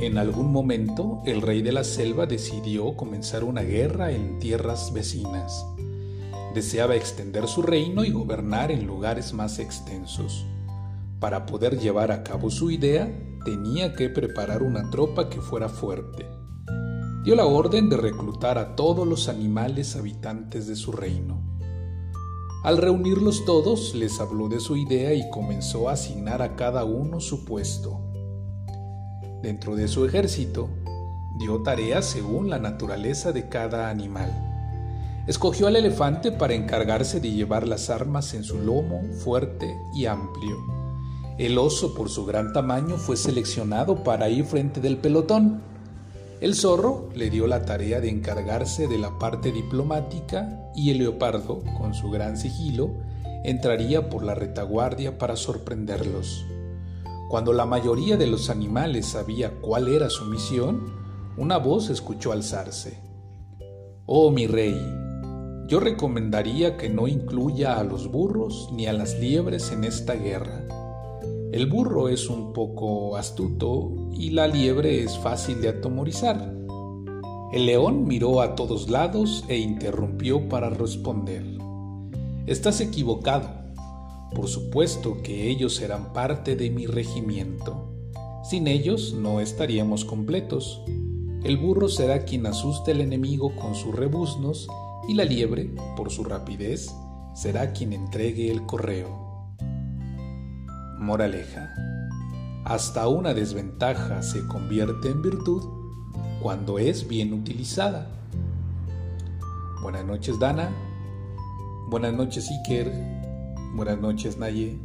En algún momento, el rey de la selva decidió comenzar una guerra en tierras vecinas. Deseaba extender su reino y gobernar en lugares más extensos. Para poder llevar a cabo su idea, tenía que preparar una tropa que fuera fuerte. Dio la orden de reclutar a todos los animales habitantes de su reino. Al reunirlos todos, les habló de su idea y comenzó a asignar a cada uno su puesto. Dentro de su ejército, dio tareas según la naturaleza de cada animal. Escogió al elefante para encargarse de llevar las armas en su lomo fuerte y amplio. El oso, por su gran tamaño, fue seleccionado para ir frente del pelotón. El zorro le dio la tarea de encargarse de la parte diplomática y el leopardo, con su gran sigilo, entraría por la retaguardia para sorprenderlos. Cuando la mayoría de los animales sabía cuál era su misión, una voz escuchó alzarse. Oh mi rey, yo recomendaría que no incluya a los burros ni a las liebres en esta guerra. El burro es un poco astuto y la liebre es fácil de atemorizar. El león miró a todos lados e interrumpió para responder. Estás equivocado. Por supuesto que ellos serán parte de mi regimiento. Sin ellos no estaríamos completos. El burro será quien asuste al enemigo con sus rebuznos y la liebre, por su rapidez, será quien entregue el correo. Moraleja. Hasta una desventaja se convierte en virtud cuando es bien utilizada. Buenas noches Dana. Buenas noches Iker. Buenas noches, Naye.